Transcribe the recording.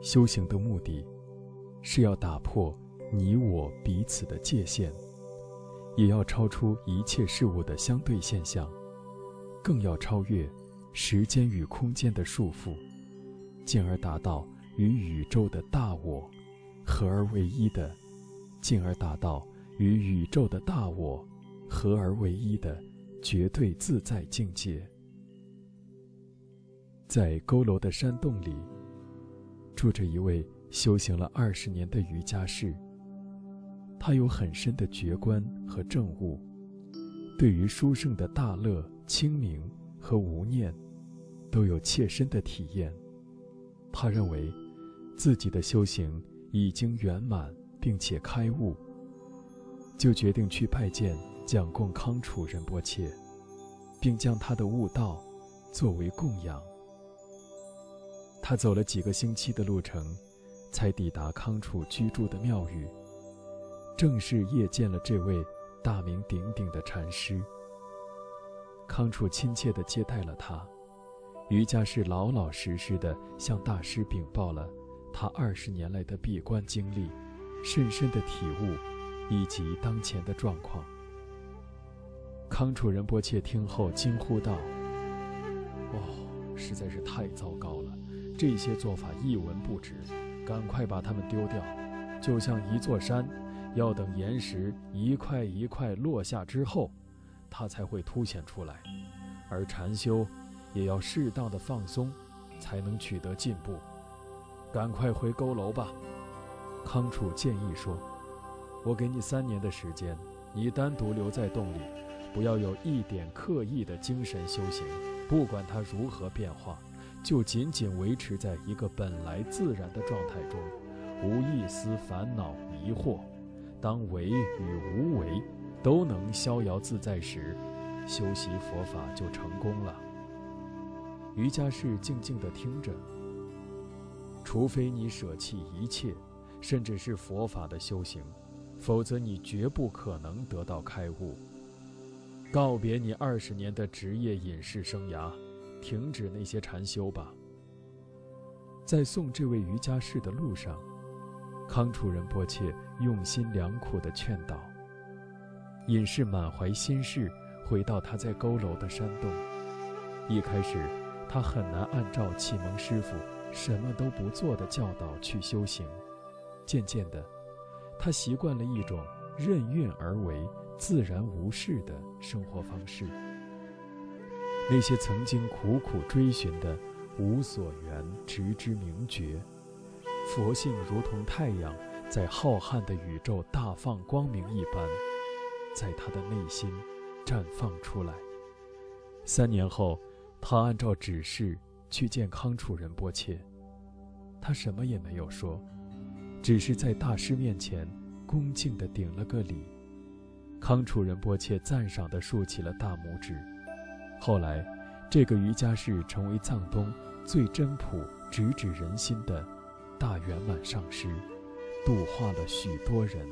修行的目的，是要打破你我彼此的界限，也要超出一切事物的相对现象，更要超越时间与空间的束缚，进而达到与宇宙的大我合而为一的，进而达到与宇宙的大我合而为一的绝对自在境界。在佝偻的山洞里，住着一位修行了二十年的瑜伽士。他有很深的觉观和证悟，对于殊胜的大乐、清明和无念，都有切身的体验。他认为，自己的修行已经圆满并且开悟，就决定去拜见讲供康楚仁波切，并将他的悟道作为供养。他走了几个星期的路程，才抵达康楚居住的庙宇，正式谒见了这位大名鼎鼎的禅师。康楚亲切地接待了他，瑜伽士老老实实地向大师禀报了他二十年来的闭关经历、深深的体悟以及当前的状况。康楚仁波切听后惊呼道：“哦，实在是太糟糕了！”这些做法一文不值，赶快把它们丢掉，就像一座山，要等岩石一块一块落下之后，它才会凸显出来。而禅修，也要适当的放松，才能取得进步。赶快回佝偻吧，康楚建议说：“我给你三年的时间，你单独留在洞里，不要有一点刻意的精神修行，不管它如何变化。”就仅仅维持在一个本来自然的状态中，无一丝烦恼迷惑。当为与无为都能逍遥自在时，修习佛法就成功了。瑜伽士静静地听着。除非你舍弃一切，甚至是佛法的修行，否则你绝不可能得到开悟。告别你二十年的职业隐士生涯。停止那些禅修吧。在送这位瑜伽士的路上，康楚仁波切用心良苦地劝导。隐士满怀心事回到他在佝偻的山洞。一开始，他很难按照启蒙师傅什么都不做的教导去修行。渐渐的，他习惯了一种任运而为、自然无事的生活方式。那些曾经苦苦追寻的无所缘，直知明觉，佛性如同太阳在浩瀚的宇宙大放光明一般，在他的内心绽放出来。三年后，他按照指示去见康楚仁波切，他什么也没有说，只是在大师面前恭敬地顶了个礼。康楚仁波切赞赏地竖起了大拇指。后来，这个瑜伽室成为藏东最真朴、直指人心的大圆满上师，度化了许多人。